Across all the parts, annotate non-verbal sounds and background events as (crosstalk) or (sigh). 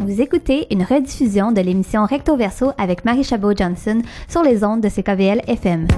Vous écoutez une rediffusion de l'émission Recto Verso avec Marie Chabot-Johnson sur les ondes de CKVL FM.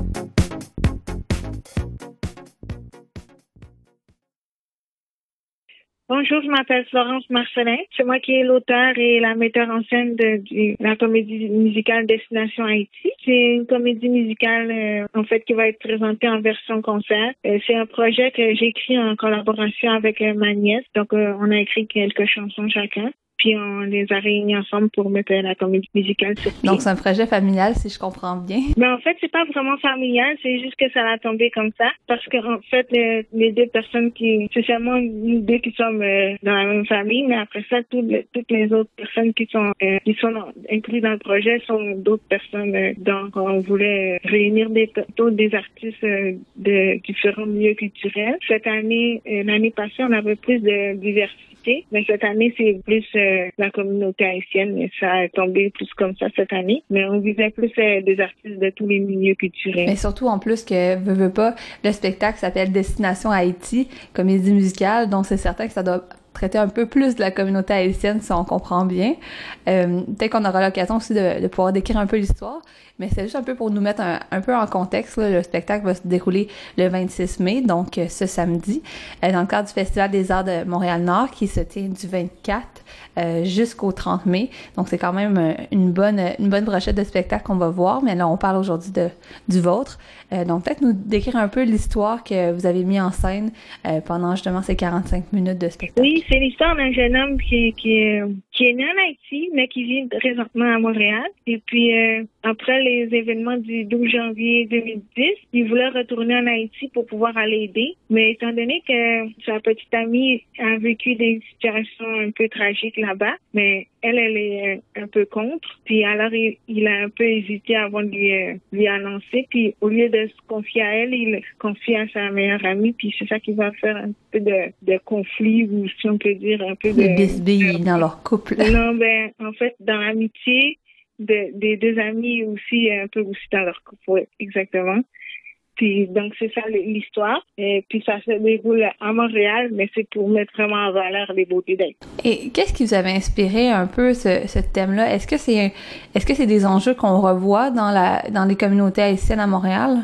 Bonjour, je m'appelle Florence Marcelin. C'est moi qui est l'auteur et la metteur en scène de, la comédie musicale Destination Haïti. C'est une comédie musicale euh, en fait qui va être présentée en version concert. Euh, c'est un projet que j'ai écrit en collaboration avec euh, ma nièce. Donc on a écrit quelques chansons chacun puis on les a réunis ensemble pour mettre la comédie musicale sur pied. Donc c'est un projet familial si je comprends bien. Mais en fait, c'est pas vraiment familial, c'est juste que ça a tombé comme ça parce que en fait les, deux personnes qui c'est seulement nous deux qui sommes euh, dans la même famille, mais après ça toutes les, toutes les autres personnes qui sont euh, qui sont incluses dans le projet sont d'autres personnes. Euh, donc on voulait réunir des des artistes de différents milieux culturels. Cette année, l'année passée, on avait plus de diversité mais cette année, c'est plus euh, la communauté haïtienne, mais ça a tombé plus comme ça cette année. Mais on visait plus euh, des artistes de tous les milieux culturels. Mais surtout, en plus, que veut, veut pas, le spectacle s'appelle Destination Haïti, comédie musicale, donc c'est certain que ça doit traiter un peu plus de la communauté haïtienne si on comprend bien. Euh, Peut-être qu'on aura l'occasion aussi de, pouvoir décrire un peu l'histoire, mais c'est juste un peu pour nous mettre un, peu en contexte. Là. Le spectacle va se dérouler le 26 mai, donc euh, ce samedi, euh, dans le cadre du Festival des Arts de Montréal-Nord qui se tient du 24 euh, jusqu'au 30 mai. Donc c'est quand même une bonne une bonne brochette de spectacles qu'on va voir, mais là on parle aujourd'hui du vôtre. Donc peut-être nous décrire un peu l'histoire que vous avez mis en scène pendant justement ces 45 minutes de spectacle. Oui, c'est l'histoire d'un jeune homme qui, qui, qui est né en Haïti, mais qui vit présentement à Montréal. Et puis après les événements du 12 janvier 2010, il voulait retourner en Haïti pour pouvoir aller aider. Mais étant donné que sa petite amie a vécu des situations un peu tragiques là-bas, mais elle, elle est un peu contre. Puis alors, il, a un peu hésité avant de lui, euh, lui annoncer. Puis au lieu de se confier à elle, il confie à sa meilleure amie. Puis c'est ça qui va faire un peu de, de conflit ou si on peut dire un peu de... De dans leur couple. (laughs) Non, ben en fait, dans l'amitié de, des deux amis aussi, un peu aussi dans leur couple, exactement. Puis donc c'est ça l'histoire. Et puis ça se déroule à Montréal, mais c'est pour mettre vraiment en valeur les beautés d'être. Et qu'est-ce qui vous avait inspiré un peu ce, ce thème-là? Est-ce que c'est est-ce que c'est des enjeux qu'on revoit dans la dans les communautés haïtiennes à Montréal?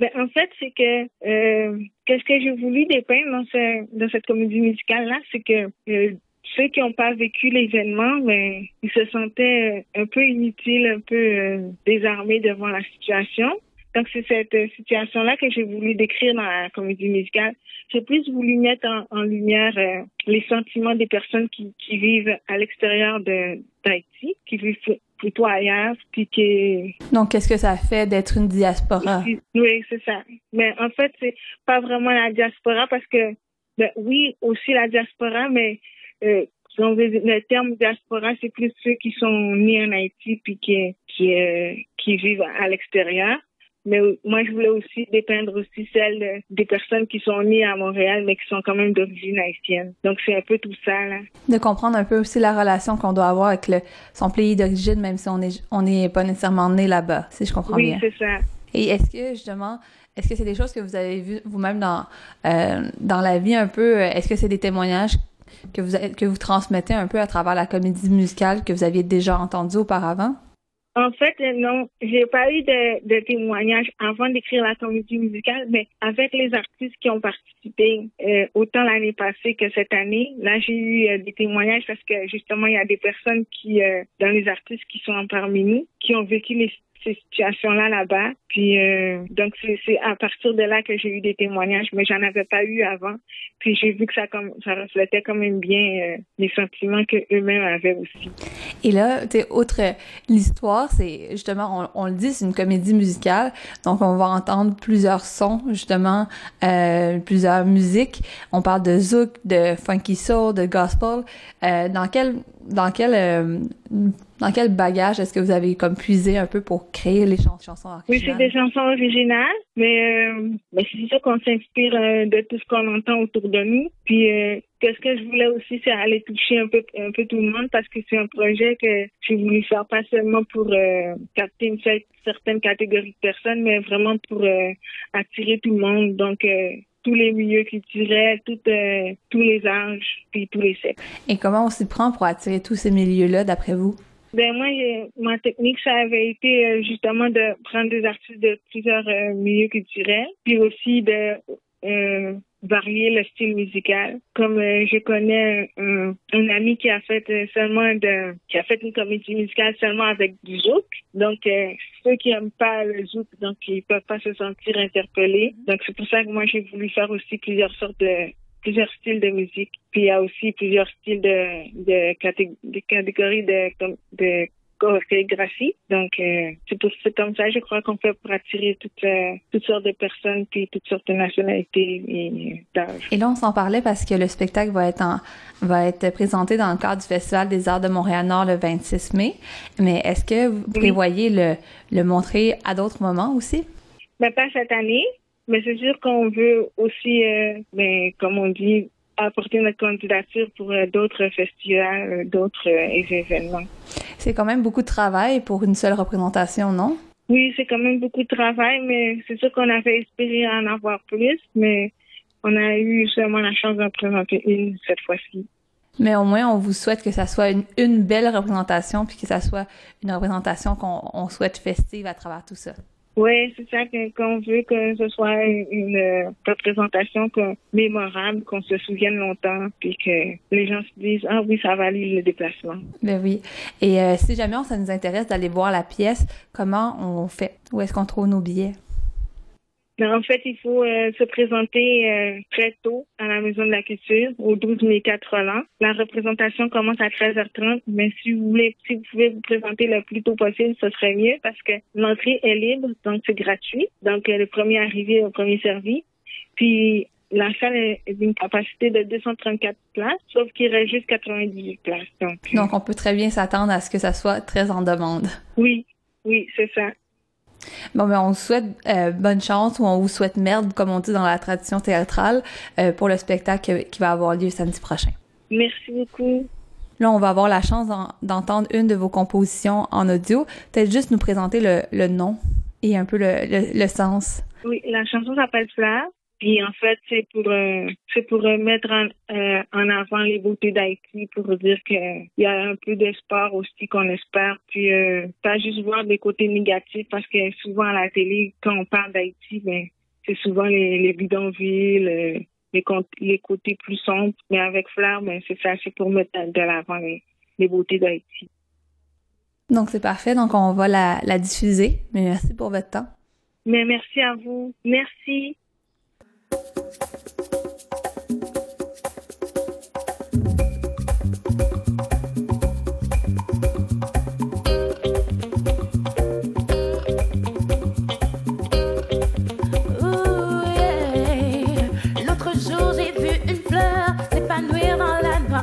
Ben, en fait, c'est que euh, qu'est-ce que j'ai voulu dépeindre dans, ce, dans cette comédie musicale là, c'est que euh, ceux qui n'ont pas vécu l'événement, ben, ils se sentaient un peu inutiles, un peu euh, désarmés devant la situation. Donc, c'est cette euh, situation-là que j'ai voulu décrire dans la comédie musicale. J'ai plus voulu mettre en, lumière euh, les sentiments des personnes qui, qui vivent à l'extérieur d'Haïti, qui vivent plutôt ailleurs, puis qui... Donc, qu'est-ce que ça fait d'être une diaspora? Oui, c'est ça. Mais en fait, c'est pas vraiment la diaspora parce que, ben, oui, aussi la diaspora, mais euh, le terme diaspora, c'est plus ceux qui sont nés en Haïti puis qui, qui, euh, qui vivent à l'extérieur. Mais moi, je voulais aussi dépeindre aussi celles des personnes qui sont nées à Montréal, mais qui sont quand même d'origine haïtienne. Donc, c'est un peu tout ça, là. De comprendre un peu aussi la relation qu'on doit avoir avec le, son pays d'origine, même si on est, on n'est pas nécessairement né là-bas, si je comprends bien. Oui, c'est ça. Et est-ce que, justement, est-ce que c'est des choses que vous avez vues vous-même dans, euh, dans la vie un peu? Est-ce que c'est des témoignages que vous, que vous transmettez un peu à travers la comédie musicale que vous aviez déjà entendue auparavant? En fait, non, j'ai pas eu de, témoignages avant d'écrire la comédie musicale, mais avec les artistes qui ont participé, euh, autant l'année passée que cette année, là j'ai eu euh, des témoignages parce que justement il y a des personnes qui, euh, dans les artistes qui sont parmi nous, qui ont vécu les, ces situations-là là-bas. Puis euh, donc c'est à partir de là que j'ai eu des témoignages, mais j'en avais pas eu avant. Puis j'ai vu que ça comme ça reflétait quand même bien euh, les sentiments que eux-mêmes avaient aussi. Et là, tu outre l'histoire, c'est justement on, on, le dit, c'est une comédie musicale, donc on va entendre plusieurs sons justement, euh, plusieurs musiques. On parle de zouk, de funky soul, de gospel. Euh, dans quel dans quel euh, dans quel bagage est-ce que vous avez comme puisé un peu pour créer les chansons originales? Oui, c'est des chansons originales, mais, euh, mais c'est sûr qu'on s'inspire euh, de tout ce qu'on entend autour de nous. Puis euh, qu'est-ce que je voulais aussi, c'est aller toucher un peu un peu tout le monde parce que c'est un projet que j'ai voulu faire pas seulement pour capter une certaine catégorie de personnes, mais vraiment pour attirer tout le monde. Donc tous les milieux culturels, tout, tous les âges, puis tous les sexes. Et comment on s'y prend pour attirer tous ces milieux-là, d'après vous? Ben moi, ma technique, ça avait été justement de prendre des artistes de plusieurs milieux culturels, puis aussi de varier le style musical. Comme euh, je connais un, un, ami qui a fait euh, seulement de, qui a fait une comédie musicale seulement avec du zouk. Donc euh, ceux qui aiment pas le zouk, donc ils peuvent pas se sentir interpellés. Donc c'est pour ça que moi j'ai voulu faire aussi plusieurs sortes de plusieurs styles de musique. Puis il y a aussi plusieurs styles de de, de catégories de, de chorégraphie. Donc, euh, c'est comme ça, je crois qu'on fait pour attirer toutes, euh, toutes sortes de personnes, puis toutes sortes de nationalités et d'âges. Et là, on s'en parlait parce que le spectacle va être en, va être présenté dans le cadre du Festival des Arts de Montréal-Nord le 26 mai. Mais est-ce que vous prévoyez le, le montrer à d'autres moments aussi? Ben, pas cette année, mais c'est sûr qu'on veut aussi, euh, ben, comme on dit, apporter notre candidature pour d'autres festivals, d'autres événements. C'est quand même beaucoup de travail pour une seule représentation, non? Oui, c'est quand même beaucoup de travail, mais c'est sûr qu'on avait espéré en avoir plus, mais on a eu seulement la chance d'en présenter une cette fois-ci. Mais au moins, on vous souhaite que ça soit une, une belle représentation, puis que ça soit une représentation qu'on souhaite festive à travers tout ça. Oui, c'est ça qu'on veut que ce soit une représentation mémorable, qu'on se souvienne longtemps, puis que les gens se disent ah oui, ça valait le déplacement. Ben oui. Et euh, si jamais ça nous intéresse d'aller voir la pièce, comment on fait? Où est-ce qu'on trouve nos billets? En fait, il faut euh, se présenter euh, très tôt à la Maison de la Culture, au 12 mai 80. La représentation commence à 13h30, mais si vous voulez, si vous pouvez vous présenter le plus tôt possible, ce serait mieux parce que l'entrée est libre, donc c'est gratuit. Donc, euh, le premier arrivé au premier servi. Puis, la salle est d'une capacité de 234 places, sauf qu'il reste juste 98 places. Donc, donc on peut très bien s'attendre à ce que ça soit très en demande. Oui, oui, c'est ça. Bon, mais on vous souhaite euh, bonne chance ou on vous souhaite merde, comme on dit dans la tradition théâtrale, euh, pour le spectacle qui va avoir lieu samedi prochain. Merci beaucoup. Là, on va avoir la chance d'entendre une de vos compositions en audio. Peut-être juste nous présenter le, le nom et un peu le, le, le sens. Oui, la chanson s'appelle Fleur. Puis en fait, c'est pour euh, c'est pour mettre en, euh, en avant les beautés d'Haïti, pour dire qu'il y a un peu d'espoir aussi qu'on espère. Puis euh, pas juste voir des côtés négatifs, parce que souvent à la télé, quand on parle d'Haïti, ben c'est souvent les, les bidonvilles, les, les côtés plus sombres. Mais avec Fleur, ben c'est ça, c'est pour mettre de l'avant les, les beautés d'Haïti. Donc c'est parfait, donc on va la, la diffuser. Mais merci pour votre temps. Mais merci à vous. Merci.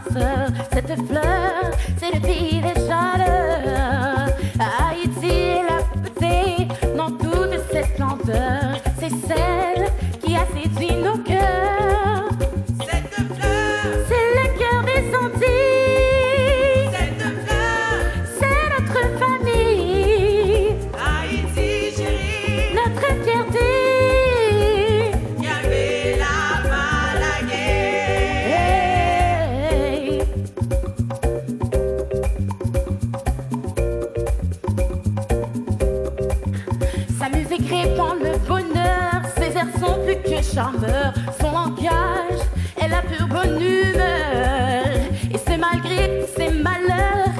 Noirceur. Cette fleur, c'est le pays répand le bonheur, ses airs sont plus que charmeurs, son langage est la pure bonne humeur. Et c'est malgré ses malheurs